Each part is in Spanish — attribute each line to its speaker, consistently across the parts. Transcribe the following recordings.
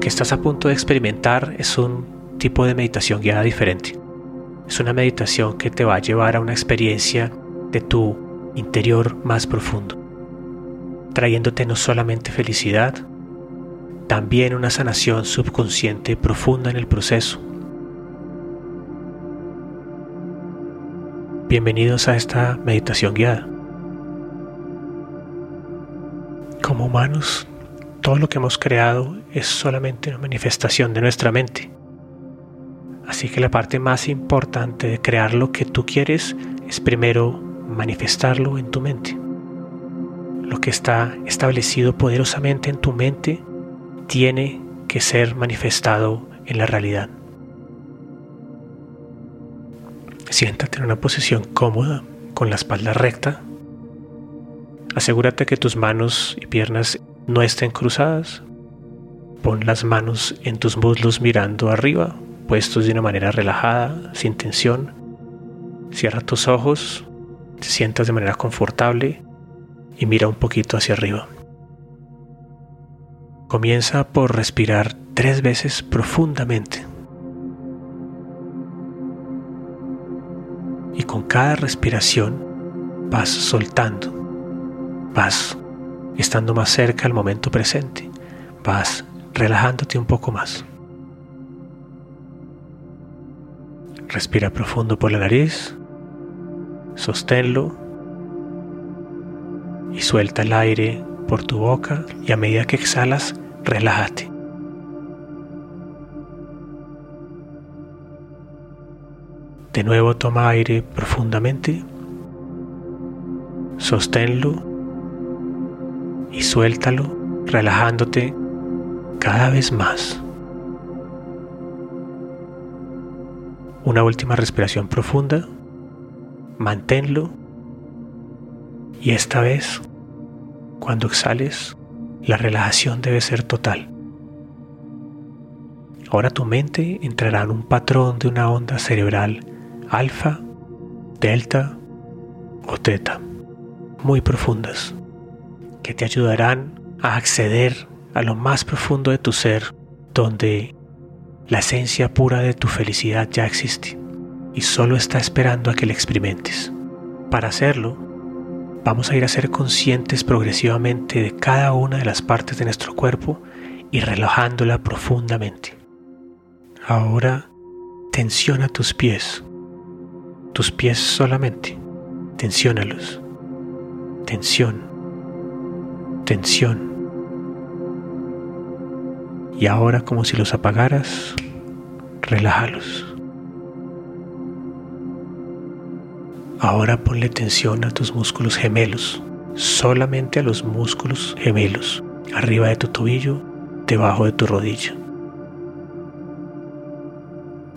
Speaker 1: Que estás a punto de experimentar es un tipo de meditación guiada diferente. Es una meditación que te va a llevar a una experiencia de tu interior más profundo, trayéndote no solamente felicidad, también una sanación subconsciente profunda en el proceso. Bienvenidos a esta meditación guiada. Como humanos, todo lo que hemos creado es solamente una manifestación de nuestra mente. Así que la parte más importante de crear lo que tú quieres es primero manifestarlo en tu mente. Lo que está establecido poderosamente en tu mente tiene que ser manifestado en la realidad. Siéntate en una posición cómoda, con la espalda recta. Asegúrate que tus manos y piernas no estén cruzadas. Pon las manos en tus muslos mirando arriba, puestos de una manera relajada, sin tensión. Cierra tus ojos, te sientas de manera confortable y mira un poquito hacia arriba. Comienza por respirar tres veces profundamente. Y con cada respiración vas soltando, vas estando más cerca al momento presente, vas relajándote un poco más. Respira profundo por la nariz, sosténlo y suelta el aire por tu boca y a medida que exhalas, relájate. De nuevo toma aire profundamente, sosténlo y suéltalo, relajándote cada vez más. Una última respiración profunda, manténlo y esta vez cuando exhales, la relajación debe ser total. Ahora tu mente entrará en un patrón de una onda cerebral alfa, delta o teta, muy profundas, que te ayudarán a acceder a lo más profundo de tu ser, donde la esencia pura de tu felicidad ya existe y solo está esperando a que la experimentes. Para hacerlo, vamos a ir a ser conscientes progresivamente de cada una de las partes de nuestro cuerpo y relajándola profundamente. Ahora tensiona tus pies, tus pies solamente, tensiónalos, tensión, tensión. Y ahora como si los apagaras, relájalos. Ahora ponle tensión a tus músculos gemelos, solamente a los músculos gemelos, arriba de tu tobillo, debajo de tu rodilla.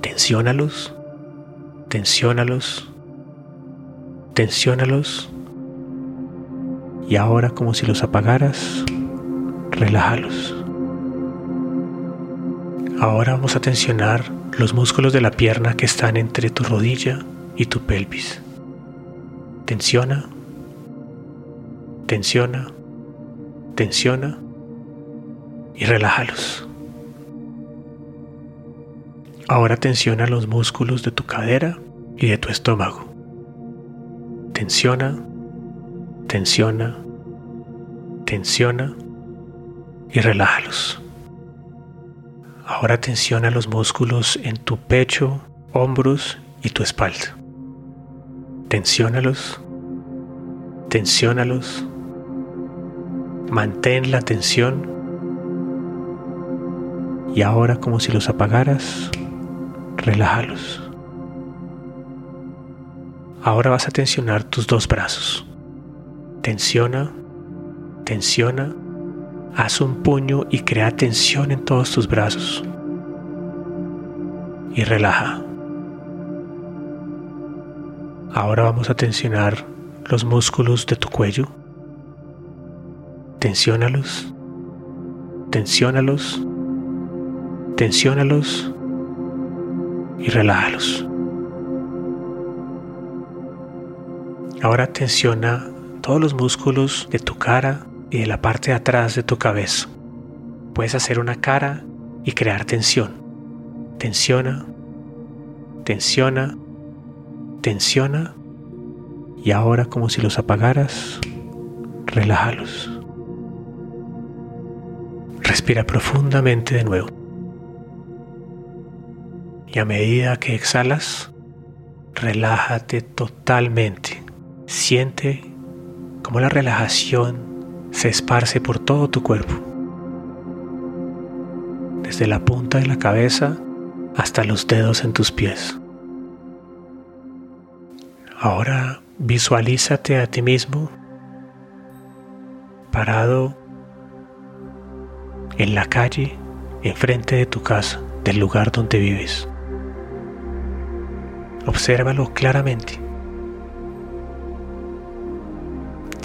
Speaker 1: Tensiónalos, tensiónalos, tensiónalos. Y ahora como si los apagaras, relájalos. Ahora vamos a tensionar los músculos de la pierna que están entre tu rodilla y tu pelvis. Tensiona, tensiona, tensiona y relájalos. Ahora tensiona los músculos de tu cadera y de tu estómago. Tensiona, tensiona, tensiona y relájalos. Ahora tensiona los músculos en tu pecho, hombros y tu espalda. Tensiónalos, tensiónalos, mantén la tensión y ahora como si los apagaras, relájalos. Ahora vas a tensionar tus dos brazos. Tensiona, tensiona, haz un puño y crea tensión en todos tus brazos. Y relaja. Ahora vamos a tensionar los músculos de tu cuello. Tensiónalos, tensiónalos, tensiónalos y relájalos. Ahora tensiona todos los músculos de tu cara y de la parte de atrás de tu cabeza. Puedes hacer una cara y crear tensión. Tensiona, tensiona, tensiona y ahora como si los apagaras, relájalos. Respira profundamente de nuevo. Y a medida que exhalas, relájate totalmente. Siente cómo la relajación se esparce por todo tu cuerpo. Desde la punta de la cabeza hasta los dedos en tus pies. Ahora visualízate a ti mismo parado en la calle enfrente de tu casa, del lugar donde vives. Obsérvalo claramente.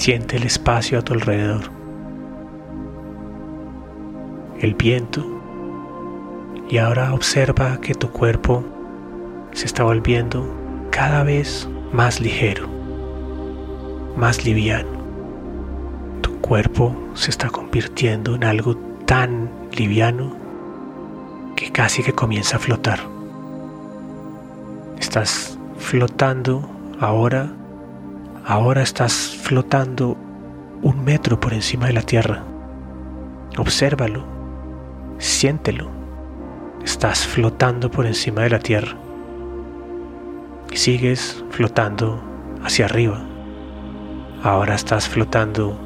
Speaker 1: Siente el espacio a tu alrededor, el viento, y ahora observa que tu cuerpo se está volviendo cada vez más ligero, más liviano. Tu cuerpo se está convirtiendo en algo tan liviano que casi que comienza a flotar. Estás flotando ahora, ahora estás flotando un metro por encima de la tierra. Obsérvalo, siéntelo. Estás flotando por encima de la tierra. Y sigues flotando hacia arriba. Ahora estás flotando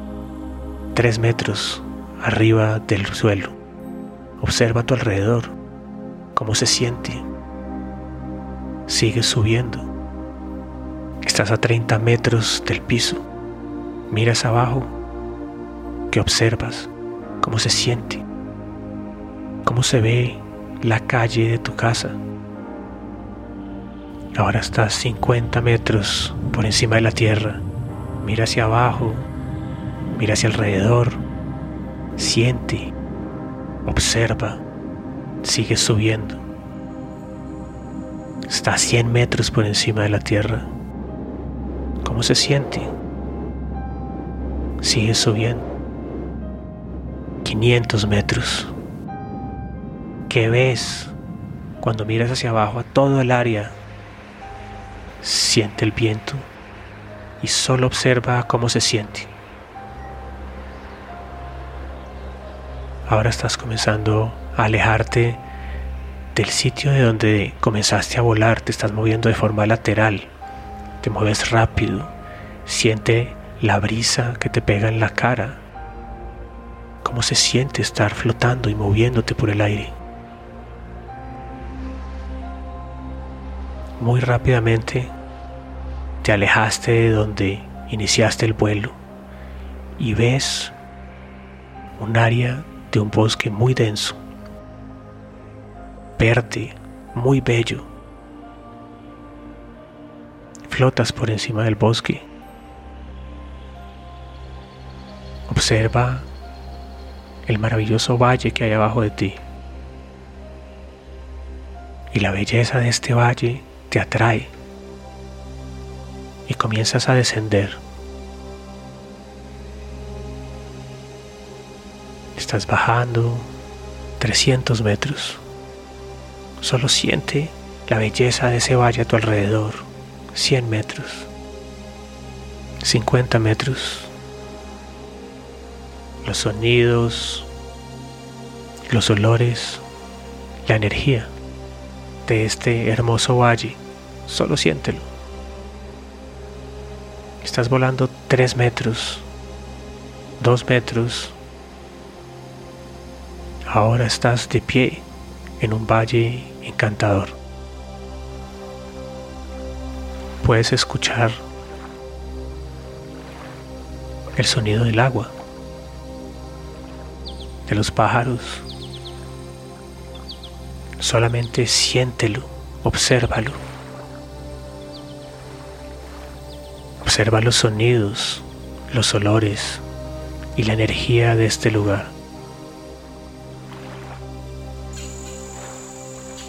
Speaker 1: tres metros arriba del suelo. Observa a tu alrededor, cómo se siente Sigues subiendo. Estás a 30 metros del piso. Miras abajo. ¿Qué observas? ¿Cómo se siente? ¿Cómo se ve la calle de tu casa? Ahora estás 50 metros por encima de la tierra. Mira hacia abajo. Mira hacia alrededor. Siente. Observa. Sigue subiendo. Está a 100 metros por encima de la tierra. ¿Cómo se siente? Sigue subiendo. 500 metros. ¿Qué ves cuando miras hacia abajo a todo el área? Siente el viento y solo observa cómo se siente. Ahora estás comenzando a alejarte del sitio de donde comenzaste a volar, te estás moviendo de forma lateral, te mueves rápido, siente la brisa que te pega en la cara, cómo se siente estar flotando y moviéndote por el aire. Muy rápidamente te alejaste de donde iniciaste el vuelo y ves un área de un bosque muy denso verde, muy bello. Flotas por encima del bosque. Observa el maravilloso valle que hay abajo de ti. Y la belleza de este valle te atrae. Y comienzas a descender. Estás bajando 300 metros. Solo siente la belleza de ese valle a tu alrededor. 100 metros. 50 metros. Los sonidos, los olores, la energía de este hermoso valle. Solo siéntelo. Estás volando 3 metros, 2 metros. Ahora estás de pie en un valle encantador. Puedes escuchar el sonido del agua, los pájaros. Solamente siéntelo, obsérvalo. Observa los sonidos, los olores y la energía de este lugar.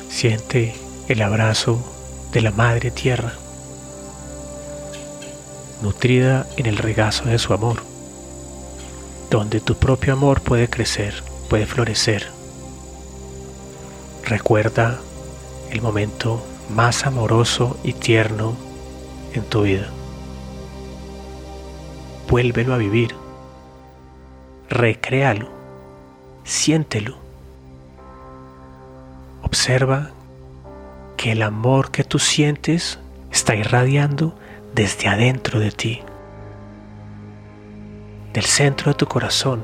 Speaker 1: Siente el abrazo de la Madre Tierra, nutrida en el regazo de su amor, donde tu propio amor puede crecer, puede florecer. recuerda el momento más amoroso y tierno en tu vida. Vuélvelo a vivir. Recréalo. Siéntelo. Observa que el amor que tú sientes está irradiando desde adentro de ti, del centro de tu corazón.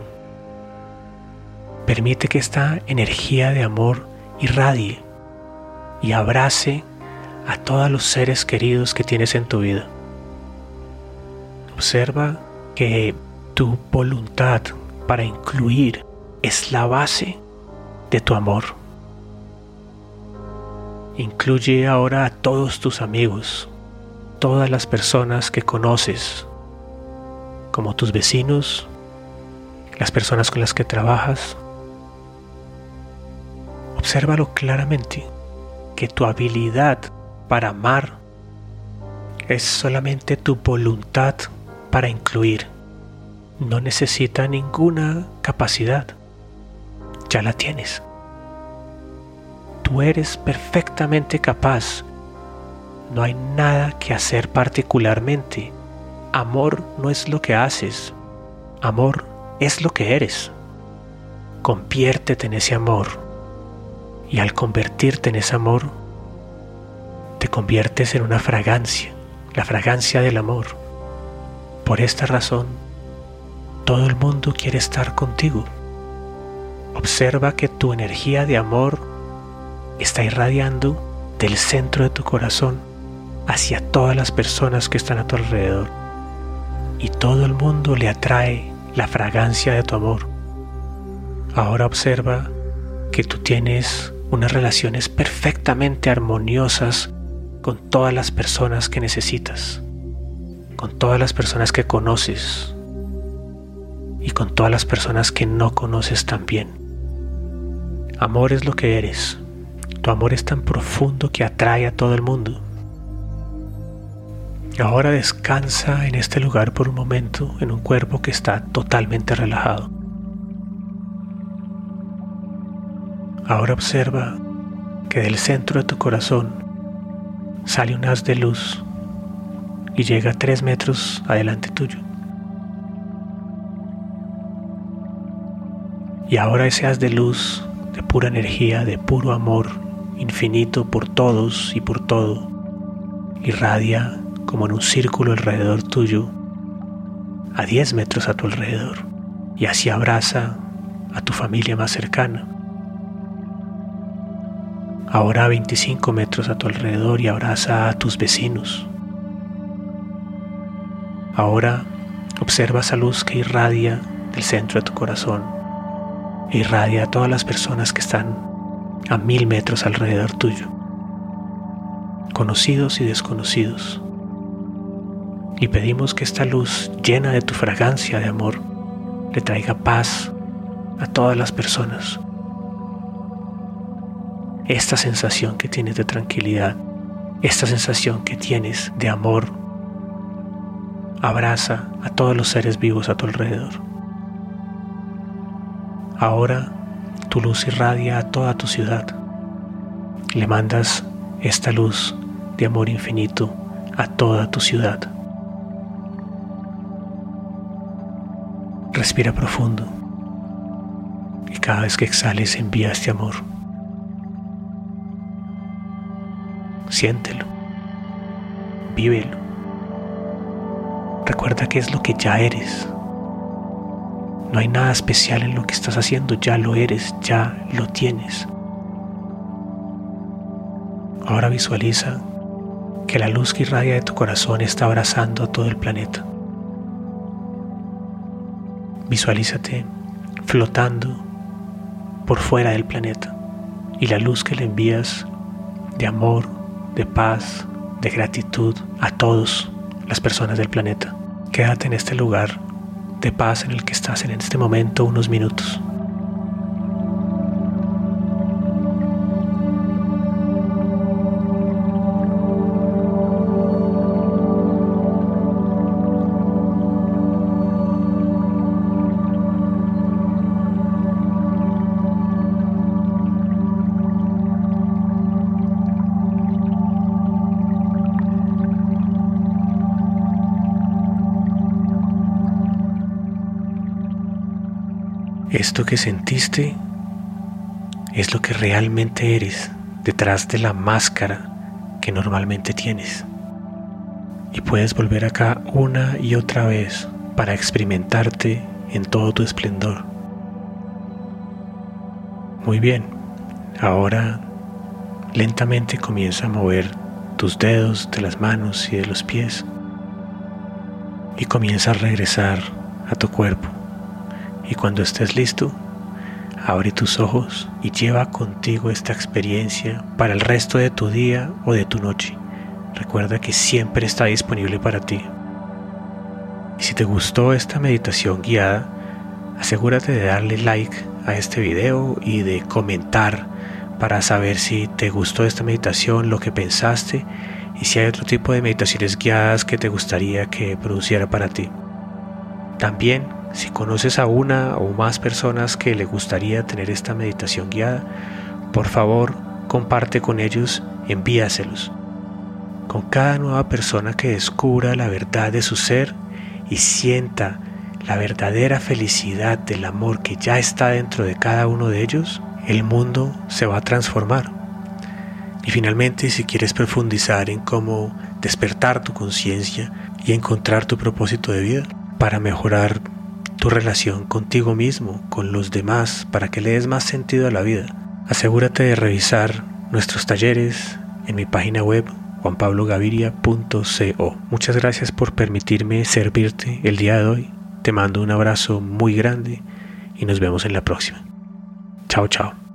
Speaker 1: Permite que esta energía de amor irradie y abrace a todos los seres queridos que tienes en tu vida. Observa que tu voluntad para incluir es la base de tu amor. Incluye ahora a todos tus amigos, todas las personas que conoces, como tus vecinos, las personas con las que trabajas. Obsérvalo claramente, que tu habilidad para amar es solamente tu voluntad para incluir. No necesita ninguna capacidad. Ya la tienes. Tú eres perfectamente capaz. No hay nada que hacer particularmente. Amor no es lo que haces. Amor es lo que eres. Conviértete en ese amor. Y al convertirte en ese amor, te conviertes en una fragancia, la fragancia del amor. Por esta razón, todo el mundo quiere estar contigo. Observa que tu energía de amor está irradiando del centro de tu corazón hacia todas las personas que están a tu alrededor. Y todo el mundo le atrae la fragancia de tu amor. Ahora observa que tú tienes unas relaciones perfectamente armoniosas con todas las personas que necesitas, con todas las personas que conoces y con todas las personas que no conoces también. Amor es lo que eres. Tu amor es tan profundo que atrae a todo el mundo. Ahora descansa en este lugar por un momento en un cuerpo que está totalmente relajado. Ahora observa que del centro de tu corazón sale un haz de luz y llega tres metros adelante tuyo. Y ahora ese haz de luz, de pura energía, de puro amor, infinito por todos y por todo, irradia como en un círculo alrededor tuyo, a 10 metros a tu alrededor, y así abraza a tu familia más cercana ahora a 25 metros a tu alrededor y abraza a tus vecinos. Ahora observa esa luz que irradia del centro de tu corazón, e irradia a todas las personas que están a mil metros alrededor tuyo, conocidos y desconocidos. Y pedimos que esta luz llena de tu fragancia de amor le traiga paz a todas las personas esta sensación que tienes de tranquilidad, esta sensación que tienes de amor, abraza a todos los seres vivos a tu alrededor. Ahora tu luz irradia a toda tu ciudad. Le mandas esta luz de amor infinito a toda tu ciudad. Respira profundo y cada vez que exhales envía este amor. Siéntelo. Vívelo. Recuerda que es lo que ya eres. No hay nada especial en lo que estás haciendo, ya lo eres, ya lo tienes. Ahora visualiza que la luz que irradia de tu corazón está abrazando a todo el planeta. Visualízate flotando por fuera del planeta y la luz que le envías de amor, de paz, de gratitud a todos las personas del planeta. Quédate en este lugar de paz en el que estás en este momento unos minutos. Esto que sentiste es lo que realmente eres detrás de la máscara que normalmente tienes. Y puedes volver acá una y otra vez para experimentarte en todo tu esplendor. Muy bien, ahora lentamente comienza a mover tus dedos de las manos y de los pies y comienza a regresar a tu cuerpo. Y cuando estés listo, abre tus ojos y lleva contigo esta experiencia para el resto de tu día o de tu noche. Recuerda que siempre está disponible para ti. Y si te gustó esta meditación guiada, asegúrate de darle like a este video y de comentar para saber si te gustó esta meditación, lo que pensaste y si hay otro tipo de meditaciones guiadas que te gustaría que produciera para ti. También, si conoces a una o más personas que le gustaría tener esta meditación guiada, por favor comparte con ellos, envíaselos. Con cada nueva persona que descubra la verdad de su ser y sienta la verdadera felicidad del amor que ya está dentro de cada uno de ellos, el mundo se va a transformar. Y finalmente, si quieres profundizar en cómo despertar tu conciencia y encontrar tu propósito de vida para mejorar tu relación contigo mismo, con los demás, para que le des más sentido a la vida, asegúrate de revisar nuestros talleres en mi página web juanpablogaviria.co. Muchas gracias por permitirme servirte el día de hoy. Te mando un abrazo muy grande y nos vemos en la próxima. Chao, chao.